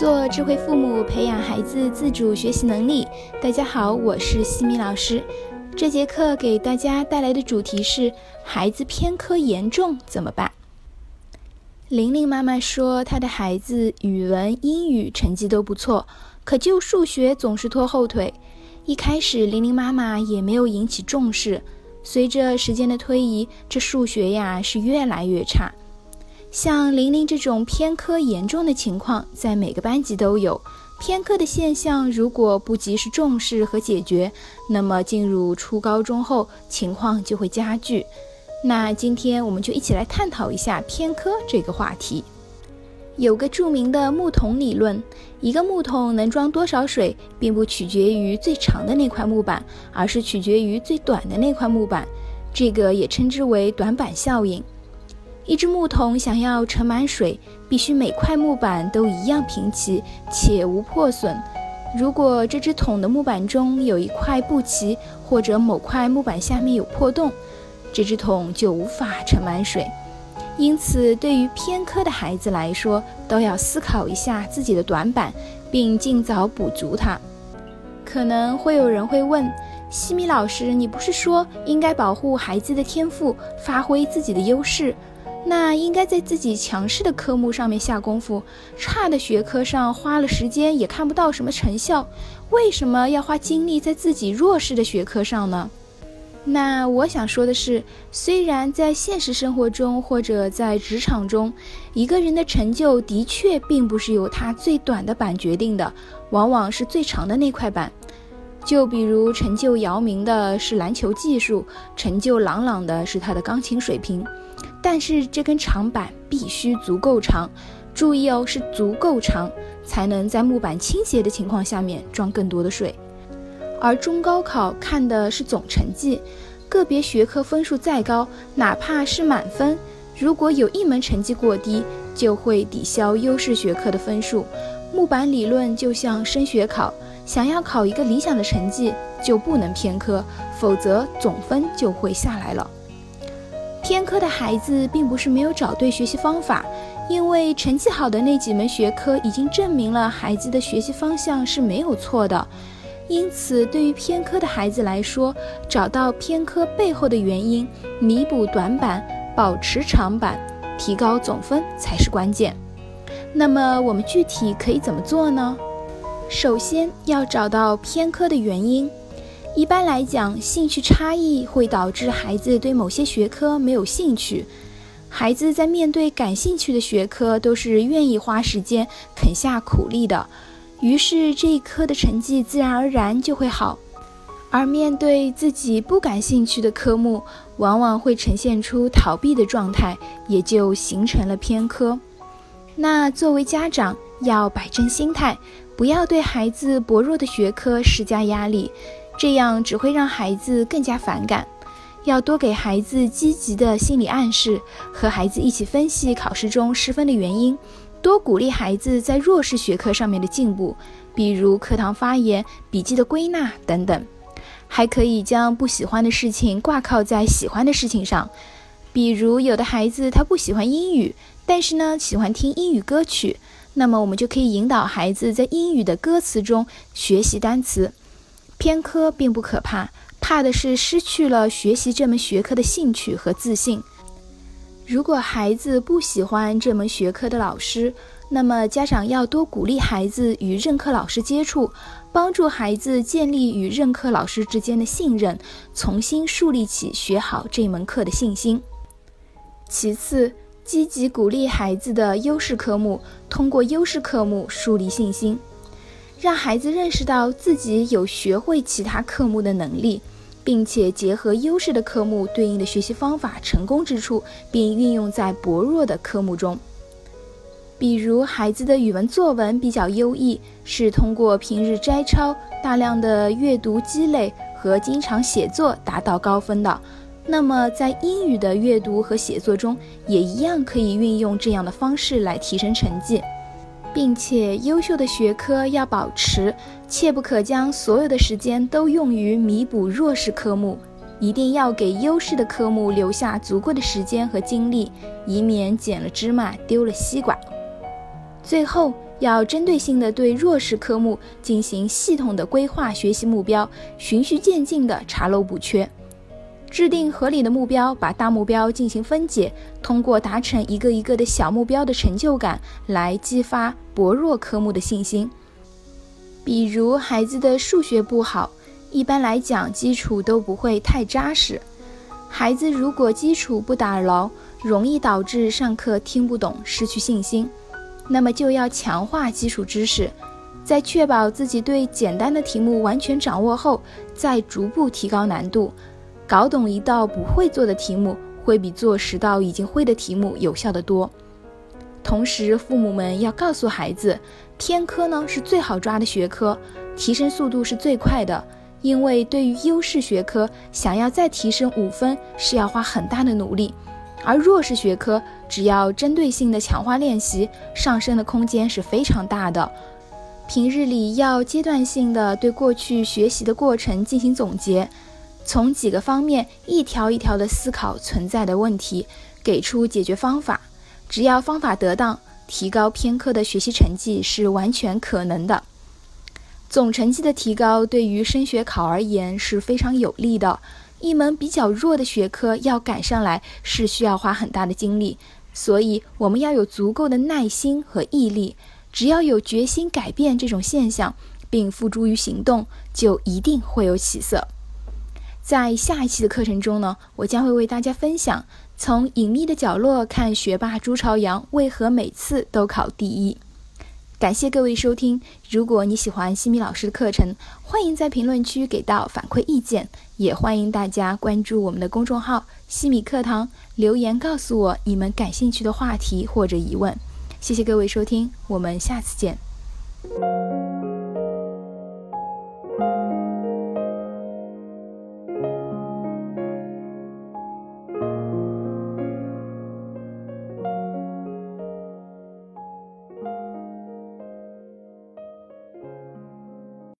做智慧父母，培养孩子自主学习能力。大家好，我是西米老师。这节课给大家带来的主题是：孩子偏科严重怎么办？玲玲妈妈说，她的孩子语文、英语成绩都不错，可就数学总是拖后腿。一开始，玲玲妈妈也没有引起重视。随着时间的推移，这数学呀是越来越差。像玲玲这种偏科严重的情况，在每个班级都有。偏科的现象如果不及时重视和解决，那么进入初高中后，情况就会加剧。那今天我们就一起来探讨一下偏科这个话题。有个著名的木桶理论，一个木桶能装多少水，并不取决于最长的那块木板，而是取决于最短的那块木板。这个也称之为短板效应。一只木桶想要盛满水，必须每块木板都一样平齐且无破损。如果这只桶的木板中有一块不齐，或者某块木板下面有破洞，这只桶就无法盛满水。因此，对于偏科的孩子来说，都要思考一下自己的短板，并尽早补足它。可能会有人会问，西米老师，你不是说应该保护孩子的天赋，发挥自己的优势？那应该在自己强势的科目上面下功夫，差的学科上花了时间也看不到什么成效，为什么要花精力在自己弱势的学科上呢？那我想说的是，虽然在现实生活中或者在职场中，一个人的成就的确并不是由他最短的板决定的，往往是最长的那块板。就比如成就姚明的是篮球技术，成就朗朗的是他的钢琴水平。但是这根长板必须足够长，注意哦，是足够长，才能在木板倾斜的情况下面装更多的水。而中高考看的是总成绩，个别学科分数再高，哪怕是满分，如果有一门成绩过低，就会抵消优势学科的分数。木板理论就像升学考，想要考一个理想的成绩，就不能偏科，否则总分就会下来了。偏科的孩子并不是没有找对学习方法，因为成绩好的那几门学科已经证明了孩子的学习方向是没有错的。因此，对于偏科的孩子来说，找到偏科背后的原因，弥补短板，保持长板，提高总分才是关键。那么，我们具体可以怎么做呢？首先要找到偏科的原因。一般来讲，兴趣差异会导致孩子对某些学科没有兴趣。孩子在面对感兴趣的学科，都是愿意花时间、肯下苦力的。于是这一科的成绩自然而然就会好，而面对自己不感兴趣的科目，往往会呈现出逃避的状态，也就形成了偏科。那作为家长要摆正心态，不要对孩子薄弱的学科施加压力，这样只会让孩子更加反感。要多给孩子积极的心理暗示，和孩子一起分析考试中失分的原因。多鼓励孩子在弱势学科上面的进步，比如课堂发言、笔记的归纳等等。还可以将不喜欢的事情挂靠在喜欢的事情上，比如有的孩子他不喜欢英语，但是呢喜欢听英语歌曲，那么我们就可以引导孩子在英语的歌词中学习单词。偏科并不可怕，怕的是失去了学习这门学科的兴趣和自信。如果孩子不喜欢这门学科的老师，那么家长要多鼓励孩子与任课老师接触，帮助孩子建立与任课老师之间的信任，重新树立起学好这门课的信心。其次，积极鼓励孩子的优势科目，通过优势科目树立信心，让孩子认识到自己有学会其他科目的能力。并且结合优势的科目对应的学习方法成功之处，并运用在薄弱的科目中。比如，孩子的语文作文比较优异，是通过平日摘抄、大量的阅读积累和经常写作达到高分的。那么，在英语的阅读和写作中，也一样可以运用这样的方式来提升成绩。并且，优秀的学科要保持，切不可将所有的时间都用于弥补弱势科目，一定要给优势的科目留下足够的时间和精力，以免捡了芝麻丢了西瓜。最后，要针对性的对弱势科目进行系统的规划学习目标，循序渐进的查漏补缺，制定合理的目标，把大目标进行分解，通过达成一个一个的小目标的成就感来激发薄弱科目的信心。比如孩子的数学不好，一般来讲基础都不会太扎实，孩子如果基础不打牢，容易导致上课听不懂，失去信心。那么就要强化基础知识，在确保自己对简单的题目完全掌握后，再逐步提高难度。搞懂一道不会做的题目，会比做十道已经会的题目有效得多。同时，父母们要告诉孩子，偏科呢是最好抓的学科，提升速度是最快的。因为对于优势学科，想要再提升五分，是要花很大的努力。而弱势学科，只要针对性的强化练习，上升的空间是非常大的。平日里要阶段性的对过去学习的过程进行总结，从几个方面一条一条的思考存在的问题，给出解决方法。只要方法得当，提高偏科的学习成绩是完全可能的。总成绩的提高对于升学考而言是非常有利的。一门比较弱的学科要赶上来是需要花很大的精力，所以我们要有足够的耐心和毅力。只要有决心改变这种现象，并付诸于行动，就一定会有起色。在下一期的课程中呢，我将会为大家分享从隐秘的角落看学霸朱朝阳为何每次都考第一。感谢各位收听。如果你喜欢西米老师的课程，欢迎在评论区给到反馈意见，也欢迎大家关注我们的公众号“西米课堂”，留言告诉我你们感兴趣的话题或者疑问。谢谢各位收听，我们下次见。